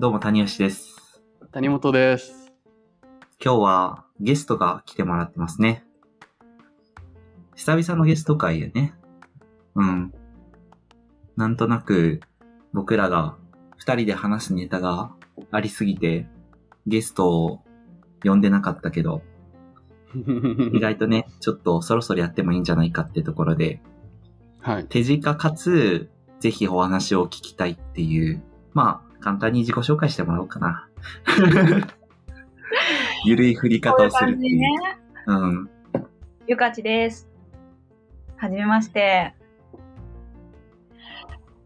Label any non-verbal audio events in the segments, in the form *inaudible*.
どうも谷吉です。谷本です。今日はゲストが来てもらってますね。久々のゲスト会よね。うん。なんとなく僕らが二人で話すネタがありすぎてゲストを呼んでなかったけど、*laughs* 意外とね、ちょっとそろそろやってもいいんじゃないかってところで、はい。手近かつ、ぜひお話を聞きたいっていう、まあ、簡単に自己紹介してもらおうかな。*laughs* ゆるい振り方をするっていう。ね。うん。ゆかちです。はじめまして。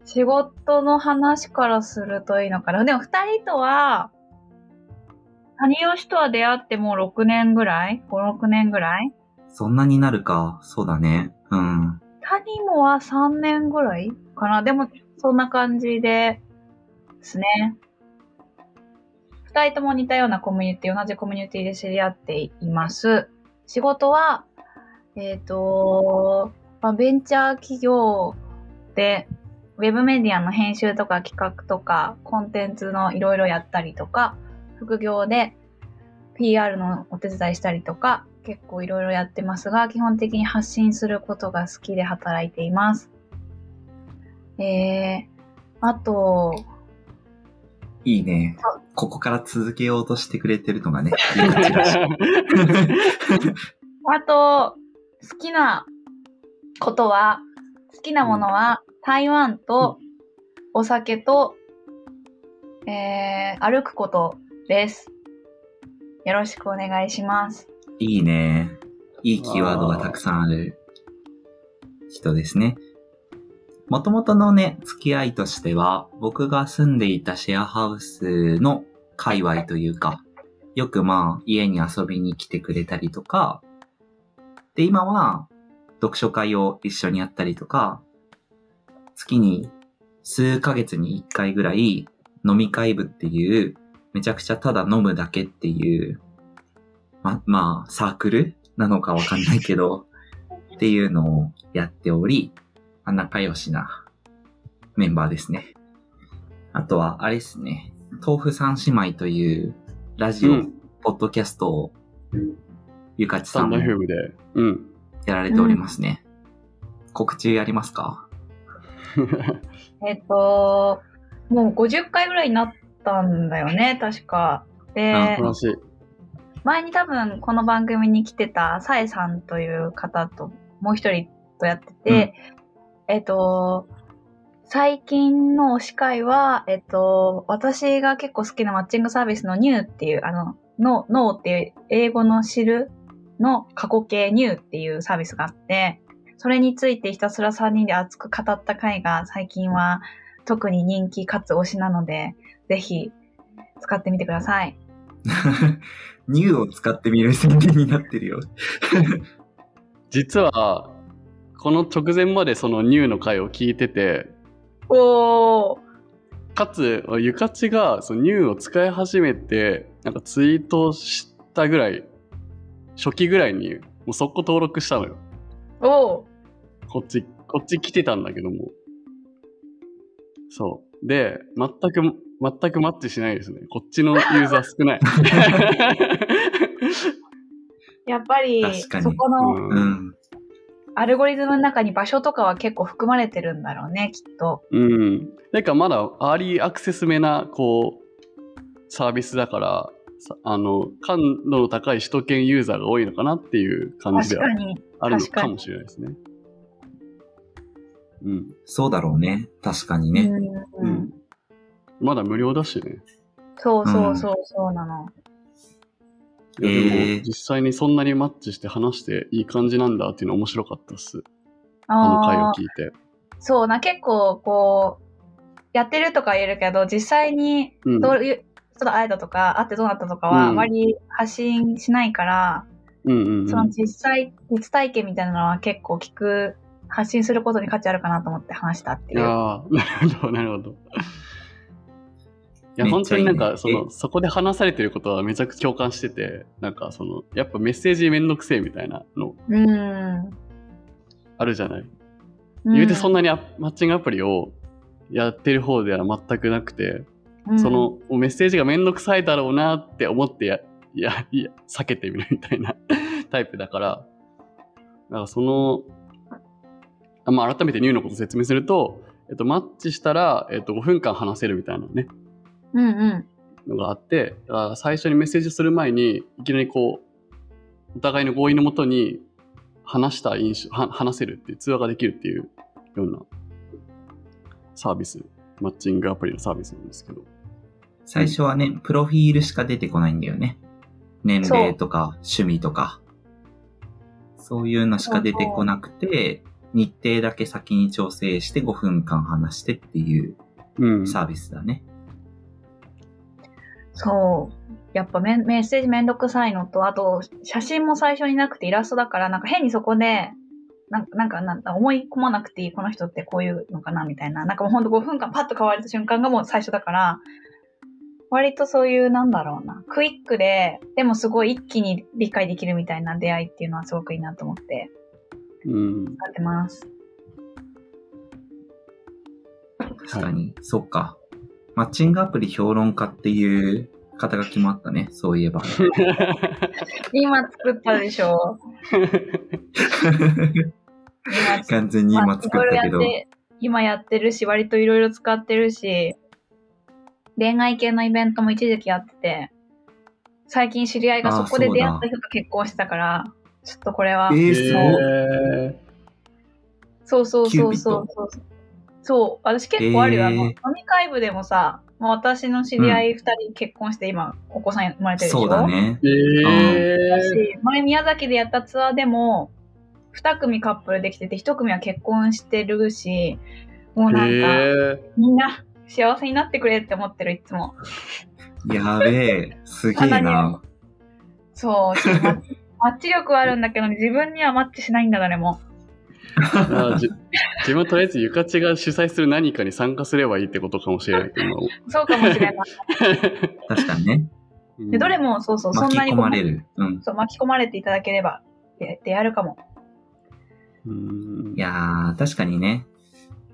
仕事の話からするといいのかな。でも二人とは、谷吉とは出会ってもう6年ぐらい ?5、6年ぐらい？そんなになるか。そうだね。うん。谷もは3年ぐらいかな。でも、そんな感じで、ですね。二人とも似たようなコミュニティ、同じコミュニティで知り合っています。仕事は、えっ、と、まあ、ベンチャー企業で、ウェブメディアの編集とか企画とか、コンテンツのいろいろやったりとか、副業で PR のお手伝いしたりとか、結構いろいろやってますが、基本的に発信することが好きで働いています。えー、あと、いいね。ここから続けようとしてくれてるのがね、ゆかちらしいあと、好きなことは、好きなものは、台湾とお酒と、えー、歩くことです。よろしくお願いします。いいね。いいキーワードがたくさんある人ですね。もともとのね、付き合いとしては、僕が住んでいたシェアハウスの界隈というか、よくまあ、家に遊びに来てくれたりとか、で、今は、読書会を一緒にやったりとか、月に数ヶ月に一回ぐらい飲み会部っていう、めちゃくちゃただ飲むだけっていう、ま、まあ、サークルなのかわかんないけど、っていうのをやっており、あ仲良しなメンバーですね。あとは、あれですね、豆腐三姉妹というラジオ、うんポッドキャストを、ゆかちさんも。うん。やられておりますね。告知やりますか？*laughs* えっと、もう50回ぐらいになったんだよね、確か。で。前に多分この番組に来てたさえさんという方ともう一人とやってて、えっと、最近の推し会は、えっと、私が結構好きなマッチングサービスのニューっていう、あの、の、ノーっていう英語の知るの過去形ニューっていうサービスがあって、それについてひたすら3人で熱く語った回が最近は特に人気かつ推しなので、ぜひ使ってみてください。*laughs* ニューを使ってみる宣伝になってるよ。*laughs* 実は、この直前までそのニューの回を聞いてて、おー。かつ、ゆかちがそのニューを使い始めて、なんかツイートしたぐらい、初期ぐらいに、もう速攻登録したのよ。おー。こっち、こっち来てたんだけども。そう。で、全く、全くマッチしないですね。こっちのユーザー少ない。*laughs* *laughs* やっぱりそこの。アルゴリズムの中に場所とかは結構含まれてるんだろうね、きっと。うん。なんかまだアーリーアクセスめな、こう、サービスだから、さあの、感度の高い首都圏ユーザーが多いのかなっていう感じでは確かに。あるのかもしれないですね。うん。そうだろうね。確かにね。うんうん。まだ無料だしね。そうそうそうそうなの。いやでもえー実際にそんなにマッチして話していい感じなんだっていうの面白かったっす。あの回を聞いて。そうな、結構こう、やってるとか言えるけど、実際にうん。どういう人と会えたとか、会ってどうなったとかは、うんあまり発信しないから、うんうんうんその実際、実体験みたいなのは結構聞く、発信することに価値あるかなと思って話したっていう。ああ、なるほど、なるほど。いや、本当になんか、その、そこで話されてることはめちゃくちゃ共感してて、なんか、その、やっぱメッセージめんどくせえみたいなのうん。あるじゃない？言うてそんな、なにアマッチングアプリをやってる方では全くなくて、うんそのメッセージがめんどくさいだろうなって思ってや、いや、いや、避けてみるみたいな *laughs* タイプだから、だからその、あまあ、改めてニューのこと説明すると、えっと、マッチしたら、えっと、5分間話せるみたいなね、うんうん。のがあって、だから最初にメッセージする前に、いきなりこう、お互いの合意のもとに話した印象、は話せるっていう、通話ができるっていうようなサービス、マッチングアプリのサービスなんですけど。最初はね、プロフィールしか出てこないんだよね。年齢とか趣味とか。そういうのしか出てこなくて、日程だけ先に調整して5分間話してっていううん。サービスだね。そう。やっぱメメッセージめんどくさいのと、あと、写真も最初になくてイラストだから、なんか変にそこで、なんなんかなんか思い込まなくていい、この人ってこういうのかな、みたいな。なんかもうほんと5分間パッと変われた瞬間がもう最初だから、割とそういう、なんだろうな、クイックで、でもすごい一気に理解できるみたいな出会いっていうのはすごくいいなと思って、うん。使ってます。確かに。そっか。マッチングアプリ評論家っていう肩書きもあったね。そういえば。*laughs* 今作ったでしょ *laughs* 今完全に今作ったけど。今やってるし、割といろいろ使ってるし、恋愛系のイベントも一時期やってて、最近知り合いがそこで出会った人と結婚してたから、ちょっとこれは、えー、そうそうそうそうそう。そう、私結構あるよ。あのえー飲み会部でもさ、もう私の知り合い二人結婚して今、お子さん生まれてるでしょ？そうだね。ー、えだー、し、前宮崎でやったツアーでも、二組カップルできてて、一組は結婚してるし、もうなんか、えみんな幸せになってくれって思ってる、いつも。やべえ。すげえな。そう、マッチ力はあるんだけど、自分にはマッチしないんだ、誰も。ー、あじ自分はとりあえずゆかちが主催する何かに参加すればいいってことかもしれない今 *laughs* そうかもしれない。*laughs* 確かにね。でどれも、そうそう、そ巻きんなにこう込まれる。うん。そう巻き込まれていただければ、で、でやるかも。うんいやー、確かにね。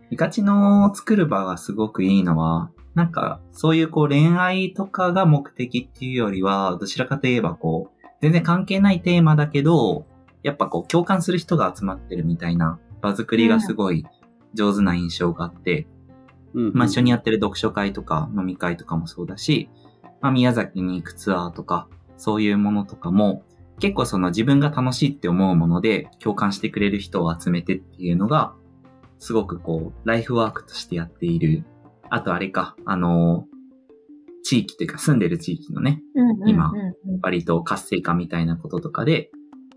イカチの作る場がすごくいいのは、なんか、そういうこう恋愛とかが目的っていうよりは、どちらかといえばこう、全然関係ないテーマだけど、やっぱこう共感する人が集まってるみたいな場作りがすごい上手な印象があって、うんまあ一緒にやってる読書会とか飲み会とかもそうだし、まあ宮崎に行くツアーとか、そういうものとかも、結構その自分が楽しいって思うもので共感してくれる人を集めてっていうのが、すごくこう、ライフワークとしてやっている。あとあれか、あの、地域というか住んでる地域のね、今うんうんうん。割と活性化みたいなこととかで、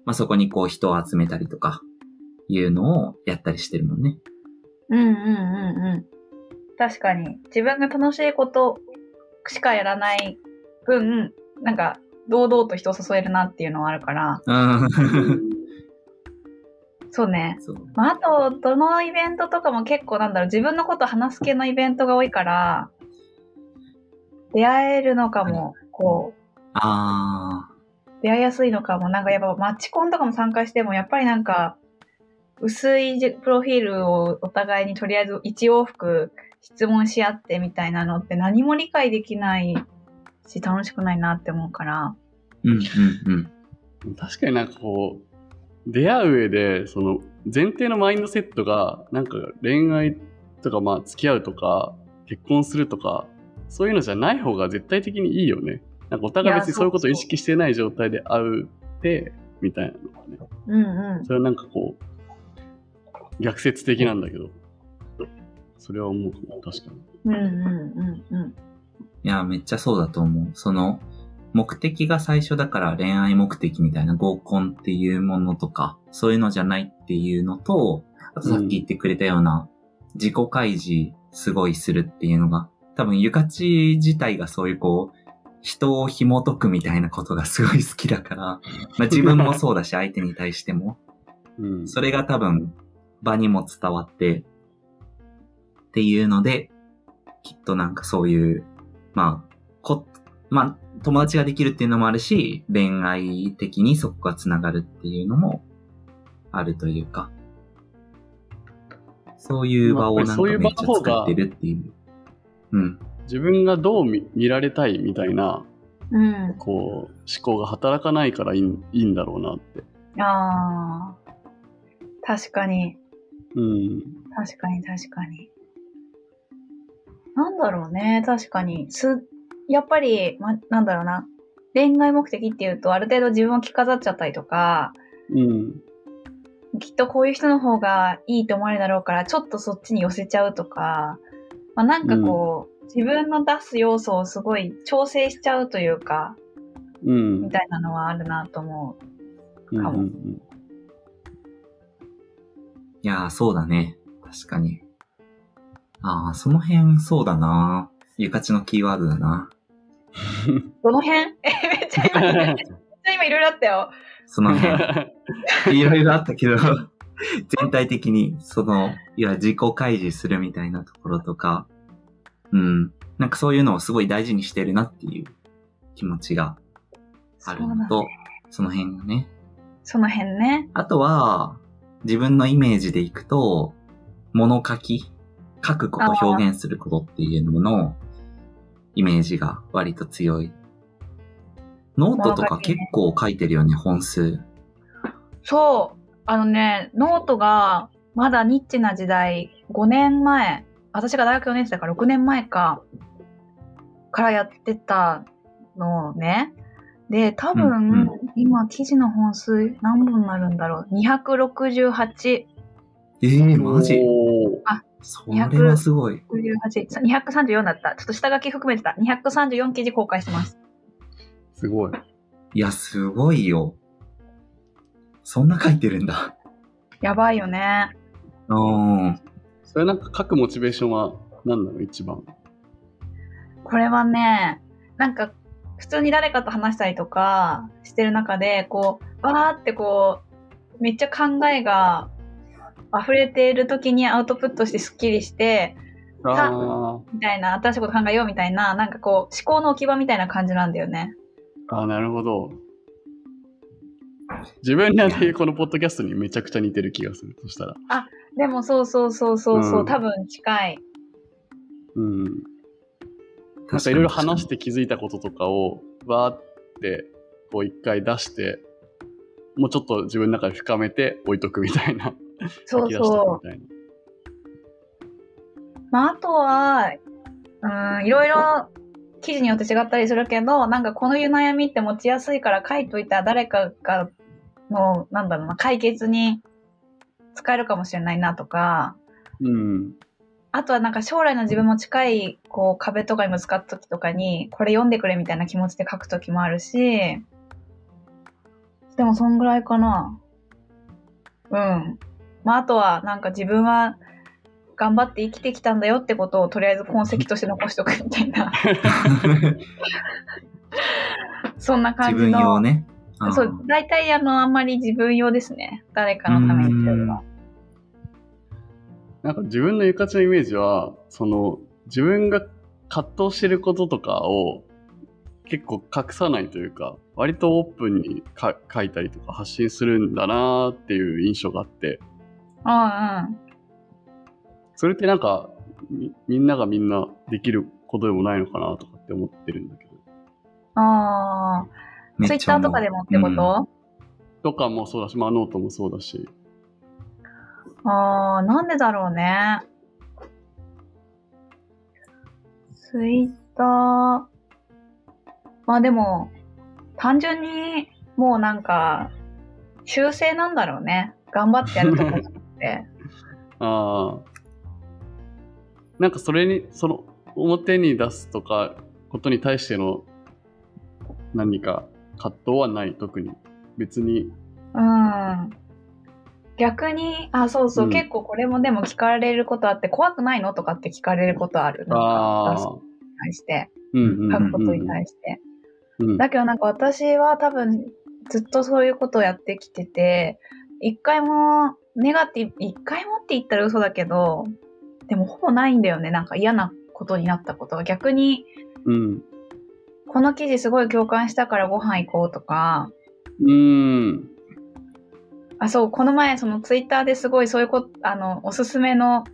まあそこにこう人を集めたりとか、いうのをやったりしてるもんね。うんうんうんうん。確かに。自分が楽しいことしかやらない分、なんか、堂々と人を誘えるなっていうのはあるから、うん。そうね。そう。まあ、あと、どのイベントとかも結構なんだろう、自分のこと話す系のイベントが多いから、出会えるのかも、こう、あ出会いやすいのかも、なんかやっぱマッチコンとかも参加しても、やっぱりなんか、薄いじプロフィールをお互いにとりあえず一往復質問し合ってみたいなのって何も理解できないし楽しくないなって思うから。ー。うんうんうん。確かになんかこう、出会う上で、その前提のマインドセットが、なんか恋愛とか、まあ付き合うとか、結婚するとか、そういうのじゃない方が絶対的にいいよね。なんかお互い別にそういうことを意識してない状態で会うって、みたいなのがね。うんうん。それはなんかこう、逆説的なんだけど、それは思うかも、確かに。うんうんうんうん。いや、めっちゃそうだと思う。その、目的が最初だから恋愛目的みたいな合コンっていうものとか、そういうのじゃないっていうのと、あとさっき言ってくれたような、自己開示すごいするっていうのが、多分ゆかち自体がそういうこう、人を紐解くみたいなことがすごい好きだから、*laughs* まあ自分もそうだし相手に対しても、うん。それが多分場にも伝わって、っていうので、きっとなんかそういう、まあ、こ、まあ、友達ができるっていうのもあるし、恋愛的にそこが繋がるっていうのもあるというか、そういう場をなんかめっちゃ作ってるっていう。うん。自分がどう見見られたいみたいな、うん。こう、思考が働かないからいいんいいんだろうなって。ああ。確かに。うん。確かに、確かに。なんだろうね、確かに。す、やっぱり、ま、なんだろうな。恋愛目的っていうと、ある程度自分を着飾っちゃったりとか、うん。きっとこういう人の方がいいと思われるだろうから、ちょっとそっちに寄せちゃうとか、まあ、なんかこう、自分の出す要素をすごい調整しちゃうというか、うん。みたいなのはあるなと思う。うんかもうんいやー、そうだね。確かに。ああ、その辺、そうだな。ゆかちのキーワードだな。どの辺？え、めっちゃ今、めっちゃ今いろいろあったよ。その辺。*laughs* いろいろあったけど、全体的に、その、いや、自己開示するみたいなところとか、うん。なんかそういうのをすごい大事にしてるなっていう気持ちがあるのと、その辺がね。その辺ね。あとは、自分のイメージでいくと、物書き、書くこと、表現することっていうのの、イメージが割と強い。ノートとか結構書いてるよね、本数。そう。あのね、ノートが、まだニッチな時代、5年前、私が大学4年生だから6年前か、からやってたのね。で、多分、うんうん今、記事の本数何本になるんだろう。268、ええマジ？おーそれはすごい。68、234だった。ちょっと下書き含めてた。234記事公開してます。すごい。いや、すごいよ。そんな書いてるんだ。やばいよね。うん。それなんか書くモチベーションは何なの？一番。これはね、なんか、普通に誰かと話したりとかしてる中で、こう、わーってこう、めっちゃ考えが溢れている時にアウトプットしてスッキリして、あみたいな、新しいこと考えようみたいな、なんかこう、思考の置き場みたいな感じなんだよね。あ、あーなるほど。自分らでこのポッドキャストにめちゃくちゃ似てる気がする。そしたら。でもそうそうそうそうそう、うん多分近い。うん。なんかいろいろ話して気づいたこととかを、わーって、こう一回出して、もうちょっと自分の中で深めて置いとくみたいな。そう書き出しとそう。くみたいな。まあ、あとは、うん、いろいろ記事によって違ったりするけど、なんかこのいう悩みって持ちやすいから書いといたら誰かがの、なんだろうな、解決に使えるかもしれないなとか、うん。あとはなんか将来の自分も近いこう壁とかにぶつかった時とかに、これ読んでくれみたいな気持ちで書く時もあるし、でもそんぐらいかな。うん。まああとはなんか自分は頑張って生きてきたんだよってことをとりあえず痕跡として残しとくみたいな、*laughs* そんな感自じの。分用ね。んそう、大体あの、あんまり自分用ですね。誰かのためにっていうよりは。なんか自分のゆかちのイメージは、その、自分が葛藤してることとかを結構隠さないというか、割とオープンにか書いたりとか発信するんだなーっていう印象があって、うんうん。それってなんかみみんながみんなできることでもないのかなとかって思ってるんだけど。ああ、ツイッターとかでもってこと、とかもそうだし、まあノートもそうだし。ああ、なんでだろうね。ツイッター。まあでも、単純に、もうなんか、修正なんだろうね。頑張ってやるとかじゃなくて。*laughs* ああ。なんかそれに、その表に出すとか、ことに対しての何か葛藤はない、特に。別に。うん。逆に、あ、そうそう、うん結構これもでも聞かれることあって、怖くないのとかって聞かれることある。なんかああ。出すに対して、書くことに対して。うん。だけどなんか私は多分ずっとそういうことをやってきてて、一回もネガティブ、一回もって言ったら嘘だけど、でもほぼないんだよね。なんか嫌なことになったことが。逆に、うん。この記事すごい共感したからご飯行こうとか、うん。あ、そう、この前そのツイッターですごいそういうこと、あの、おすすめの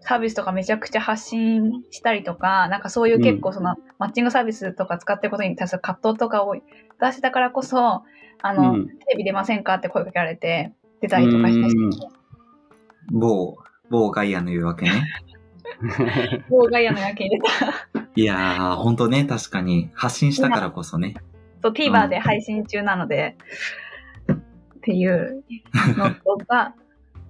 サービスとかめちゃくちゃ発信したりとか、なんかそういう結構その、マッチングサービスとか使ってることに対する葛藤とかを出してたからこそ、あの、うんテレビ出ませんかって声かけられて、出たりとかしたし、某、某ガイアの言うわけね。妨害やのやけに出た。いやー、ほんとね、確かに、発信したからこそね。そう、TVer で配信中なので、っていうのとか、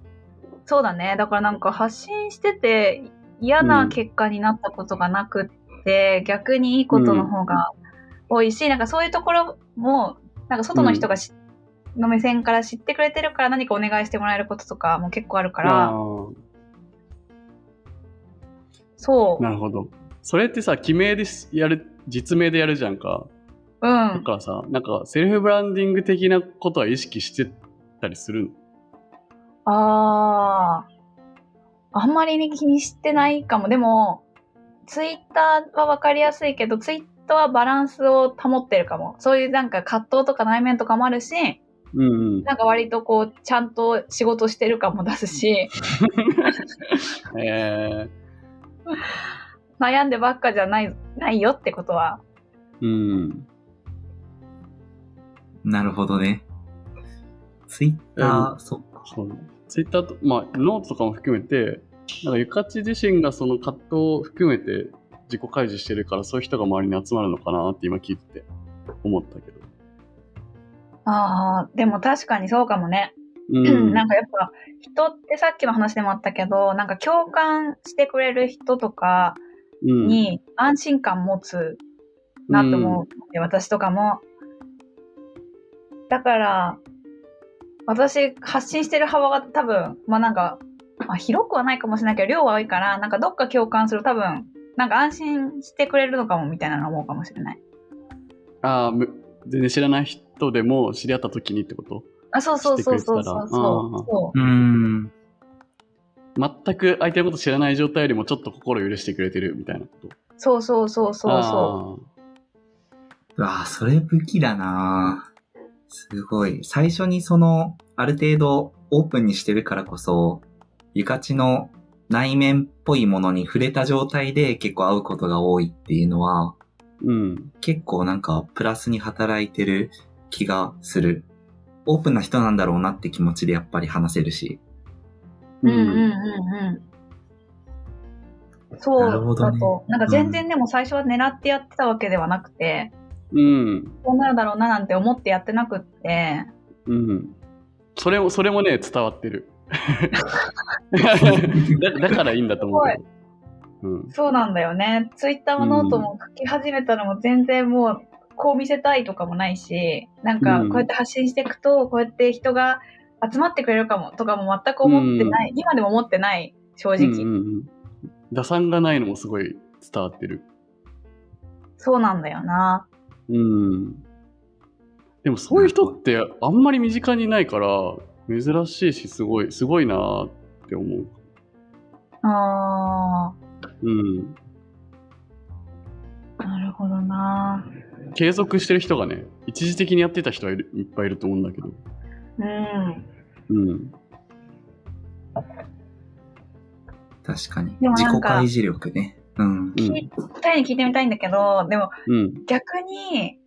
*laughs* そうだね。だからなんか発信してて嫌な結果になったことがなくって、逆にいいことの方が多いし、なんかそういうところも、なんか外の人がし、の目線から知ってくれてるから何かお願いしてもらえることとかも結構あるかあら、ーそう。なるほど。それってさ、記名でやる、実名でやるじゃんか。うん。だからさ、なんかセルフブランディング的なことは意識してたりするの？ああ。あんまり気にしてないかも。でも、ツイッターはわかりやすいけど、ツイッターはバランスを保ってるかも。そういうなんか葛藤とか内面とかもあるし、うんうん。なんか割とこう、ちゃんと仕事してる感も出すし、*laughs* え悩んでばっかじゃない、ないよってことは。ー、うん。なるほどね。ツイッター、そっか。そうツイッターと、まあ、ノートとかも含めて、なんかゆかち自身がその葛藤を含めて自己開示してるから、そういう人が周りに集まるのかなって今聞いてて思ったけど。ああ、でも確かにそうかもね。うん。*clears throat* なんかやっぱ、人ってさっきの話でもあったけど、なんか共感してくれる人とかうん、に安心感持つなと思う、で私とかも。だから、私発信してる幅が多分、まあなんか、まあ広くはないかもしれないけど、量は多いから、なんかどっか共感する多分、なんか安心してくれるのかもみたいなの思うかもしれない。ああ、む全然知らない人でも知り合った時にってこと？あ、そうそうそうそうそうそう。そう。ーん。全く相手のこと知らない状態よりもちょっと心許してくれてるみたいなこと？そうそうそうそうそうわあ、それ武器だなすごい。最初にその、ある程度オープンにしてるからこそ、ゆかちの内面っぽいものに触れた状態で結構会うことが多いっていうのは、う。うん。結構なんかプラスに働いてる気がする。オープンな人なんだろうなって気持ちでやっぱり話せるし。うんうんうんうん。そうだと、なんか全然でも最初は狙ってやってたわけではなくて、うん。こうなるだろうななんて思ってやってなくって、うん。それも、それもね、伝わってる。*laughs* だだからいいんだと思う。うん。そうなんだよね。ツイッターもノートも書き始めたのも全然もう、こう見せたいとかもないし、なんかうんこうやって発信していくと、こうやって人が集まってくれるかもとかも全く思ってない、今でも思ってない、正直。うんうんうん。打算がないのもすごい伝わってる。そうなんだよな。うん。でもそういう人ってあんまり身近にいないから、珍しいし、すごい、すごいなーって思う。あうん。ー、なるほどな。継続してる人がね、一時的にやってた人はいっぱいいると思うんだけど。うん。うん。確かに。でも自なんか己開示力ね。うん。うん。二人に聞いてみたいんだけど、でもうん。逆に、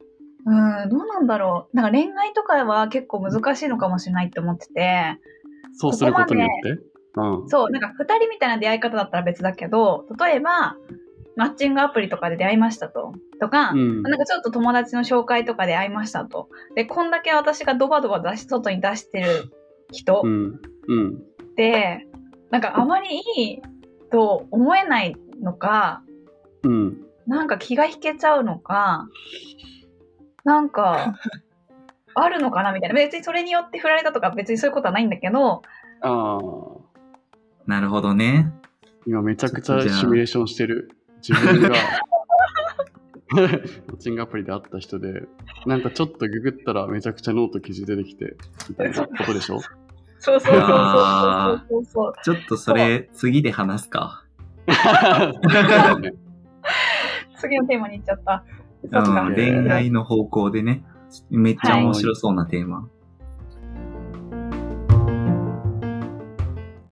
うん、どうなんだろう。なんか恋愛とかは結構難しいのかもしれないって思ってて、そうすることによって？うん。そう、なんか二人みたいな出会い方だったら別だけど、例えば、マッチングアプリとかで出会いましたと。とか、うん。なんかちょっと友達の紹介とかで会いましたと。で、こんだけ私がドバドバ出し、外に出してる人うん。うん。って、なんかあまりいいと思えないのか、うん。なんか気が引けちゃうのか、なんか、*laughs* あるのかなみたいな。別にそれによって振られたとか別にそういうことはないんだけど、ああ。なるほどね。今めちゃくちゃシミュレーションしてる。自分が、マッチングアプリで会った人で、なんかちょっとググったらめちゃくちゃノート記事出てきて、みたいなことでしょ？そうそうそうそうあそうそうちょっとそれ、次で話すか。次のテーマに行っちゃった。ん、恋愛の方向でね。めっちゃ面白そうなテーマ。